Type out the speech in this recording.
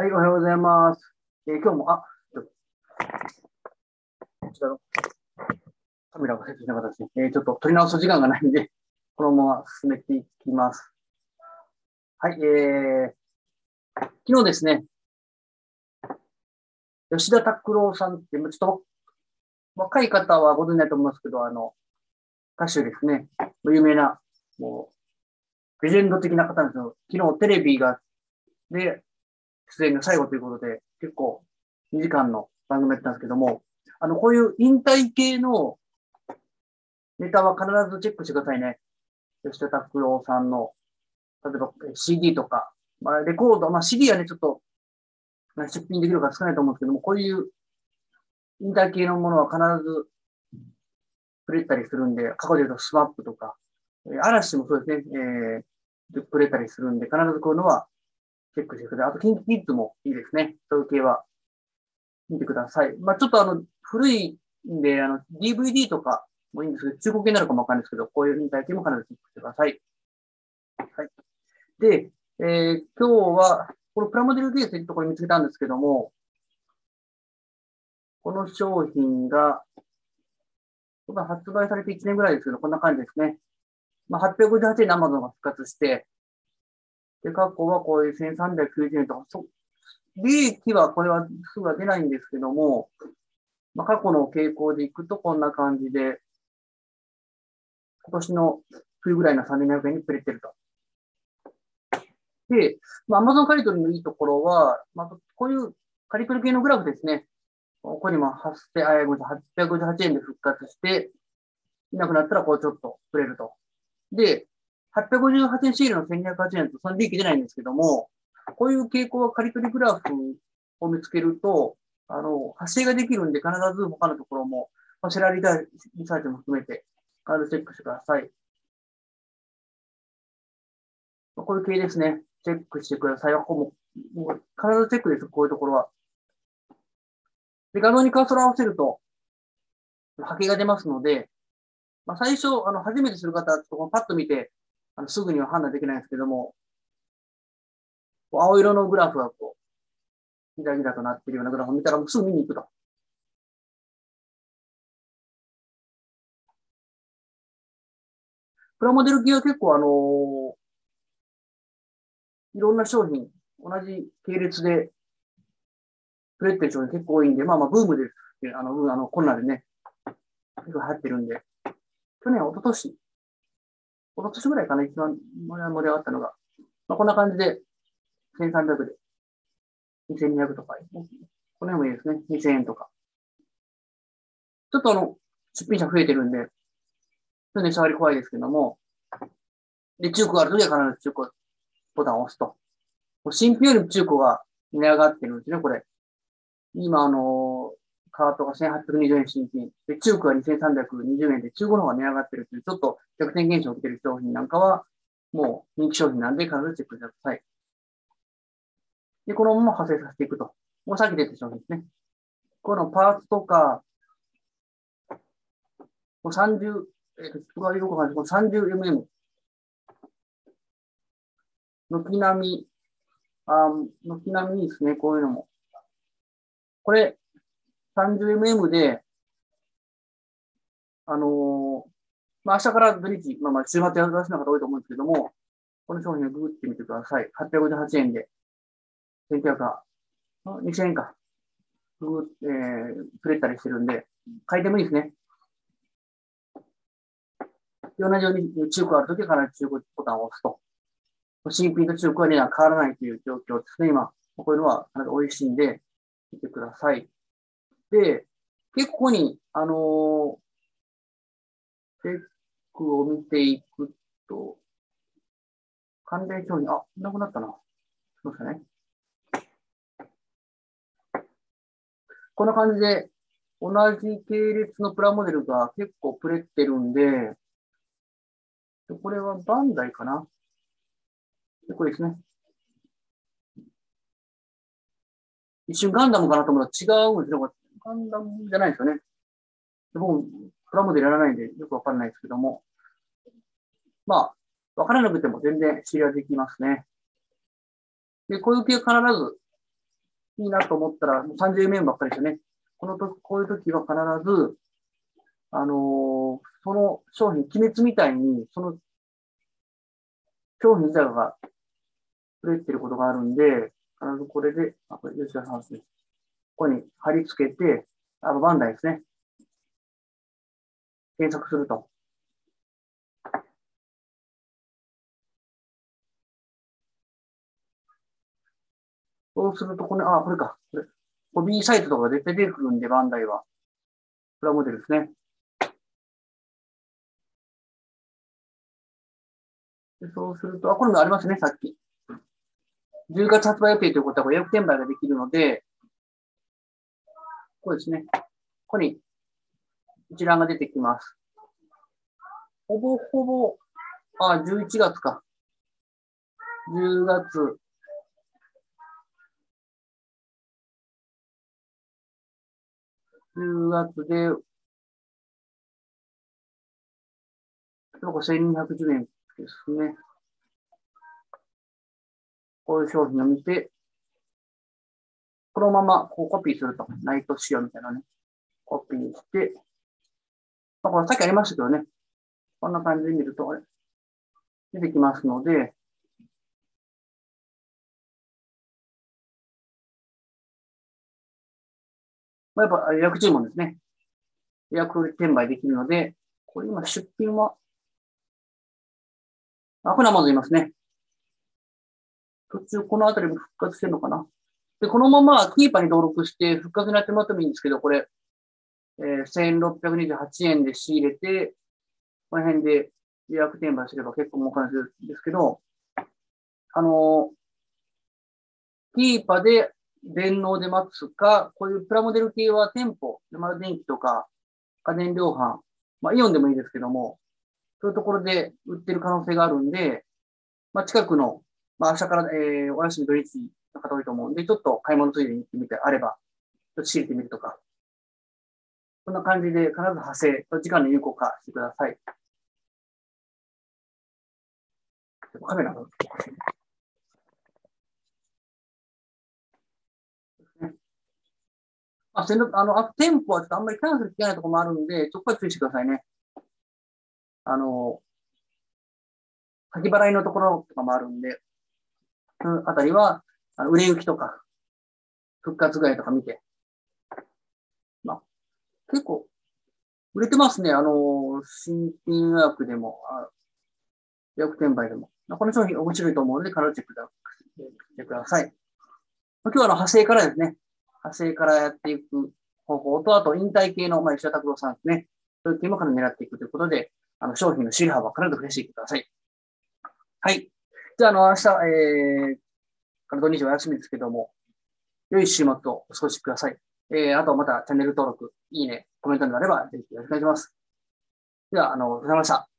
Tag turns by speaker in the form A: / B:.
A: はい、おはようございます。えー今日も、あ、ちょっとこちらのカメラが設置しなかったですね。えーちょっと取り直す時間がないんで、このまま進めていきます。はい、えー、昨日ですね、吉田拓郎さんって、ちょっと若い方はご存知ないと思いますけど、あの、歌手ですね、有名な、もう、レジェンド的な方なんですよ。昨日テレビが、で、出演が最後ということで、結構2時間の番組やったんですけども、あの、こういう引退系のネタは必ずチェックしてくださいね。吉田拓郎さんの、例えば CD とか、まあ、レコード、まあ、CD はね、ちょっと、出品できるか少ないと思うんですけども、こういう引退系のものは必ず触れたりするんで、過去で言うとスマップとか、嵐もそうですね、えー、触れたりするんで、必ずこういうのはチェックしてください。あと、キンキキッズもいいですね。そういう系は見てください。まあ、ちょっとあの、古いんで、あの、DVD とかもいいんですけど、中古系になるかもわかんないですけど、こういう引退系も必ずチェックしてください。はい。で、えー今日は、このプラモデルケースというところに見つけたんですけども、この商品が、これが発売されて1年ぐらいですけど、こんな感じですね。まあ、858円で Amazon が復活して、で、過去はこういう1390円とか、そ利益はこれはすぐは出ないんですけども、まあ、過去の傾向でいくとこんな感じで、今年の冬ぐらいの3200円にくれてると。で、まあ、Amazon カリトリのいいところは、まあ、こういうカリトリ系のグラフですね。ここにも858円で復活して、いなくなったらこうちょっとくれると。で、858円シールの1208円とその利益出ないんですけども、こういう傾向はカリトリグラフを見つけると、あの、発生ができるんで必ず他のところも、まあ、セラリダリサーチも含めて、必ずチェックしてください。こういう系ですね。チェックしてください。ここももう必ずチェックです。こういうところは。で、画像にカーソル合わせると、波形が出ますので、まあ、最初、あの、初めてする方は、ちょっとパッと見て、あの、すぐには判断できないんですけども、青色のグラフがこう、ギラギラとなっているようなグラフを見たら、すぐ見に行くと。プラモデル系は結構あのいろんな商品、同じ系列で、プレってる商品結構多いんで、まあまあブームです。あの、あの、コロナでね、結構流行ってるんで、去年、一昨年一昨年ぐらいかな、一番盛り上がったのが。まあ、こんな感じで、1300で、2200とか、この辺もいいですね。2000円とか。ちょっとあの、出品者増えてるんで、ちょっとね、触り怖いですけども、で、中古があるときは必ず中古ボタンを押すと。新品よりも中古が値上がってるんですね、これ。今、あの、カートが1820円新品。で、中古が2320円で、中古の方が値上がってるという、ちょっと逆転現象を受けている商品なんかは、もう人気商品なんで必ずチェックしてください。で、このまま派生させていくと。もうさっき出てた商品ですね。このパーツとか、30、えっ、と、人がよくわかんない 30mm。軒並み、あ軒並みですね、こういうのも。これ、30mm で、あのーまあ、明日から土日、まあまあ、週末やらせる方多いと思うんですけども、この商品をググってみてください。858円で、1900か、2000円か。ググ、えー、くれたりしてるんで、買いでもいいですね。同じように中古あるときは必ず中古ボタンを押すと。新品と中古は値段変わらないという状況ですね、今。こういうのはかなり美味しいんで、見てください。で、結構ここに、あのーチェックを見ていくと、関連商品、あ、なくなったな。そうですね。こんな感じで、同じ系列のプラモデルが結構プレってるんで、これはバンダイかなこれですね。一瞬ガンダムかなと思ったら違うんですね。これガンダムじゃないですよね。僕、プラモデルやらないんでよくわかんないですけども。まあ、わからなくても全然シェアできますね。で、こういう系必ずいいなと思ったら、もう30円ばっかりですよね。このと、こういう時は必ず、あのーその商品、鬼滅みたいに、その商品自体が売れてることがあるんで、必ずこれで、あ、これ吉田さんですね。ここに貼り付けて、あの、バンダイですね。検索すると。そうすると、これ、あ、これか。これ。ホビーサイトとか絶対出てくるんで、バンダイは。プラモデルですね。でそうすると、あ、これもありますね、さっき。10月発売予定ということは、予約転売ができるので、こうですね。ここに一覧が出てきます。ほぼほぼ、あ、11月か。10月。10月で、これ1210円ですね。こういう商品を見て、このままこうコピーすると、ナイト仕様みたいなね、コピーして、まあ、これさっきありましたけどね、こんな感じで見ると、あれ出てきますので、まあ、やっぱ予約注文ですね。予約転売できるので、これ今出品は、あ、これはまずいますね。途中このあたりも復活してるのかな。で、このままキーパーに登録して復活になってもらってもいいんですけど、これ、えー、1628円で仕入れて、この辺で予約転売すれば結構儲かるんですけど、あのー、キーパーで電脳で待つか、こういうプラモデル系は店舗、山田電機とか家電量販、まあイオンでもいいですけども、そういうところで売ってる可能性があるんで、まあ近くの、まあ明日から、えー、お休み土日の方多いと思うんで、ちょっと買い物ついでに行ってみてあれば、ちょっと仕入れてみるとか、こんな感じで必ず派生、時間の有効化してください。カメラがあ、線路、あの、あ店舗はちょっとあんまりキャンセルできないところもあるんで、そこは注意してくださいね。あの、先払いのところとかもあるんで、そのあたりは、あの売れ行きとか、復活ぐらいとか見て。まあ、結構、売れてますね。あの、新品予約でも、予約転売でも。この商品面白いと思うので、必ずチェックしてください。今日はあの派生からですね。派生からやっていく方法と、あと引退系の、まあ、石田拓郎さんですね。そういう系もから狙っていくということで、あの、商品の仕入れ幅は必ず増やしていってください。はい。じゃあ、あの、明日、えー、から土日は休みですけども、良い週末をお過ごしください。えー、あとまた。チャンネル登録、いいね、コメントになれば、ぜひよろしくお願いします。では、あの、ございました。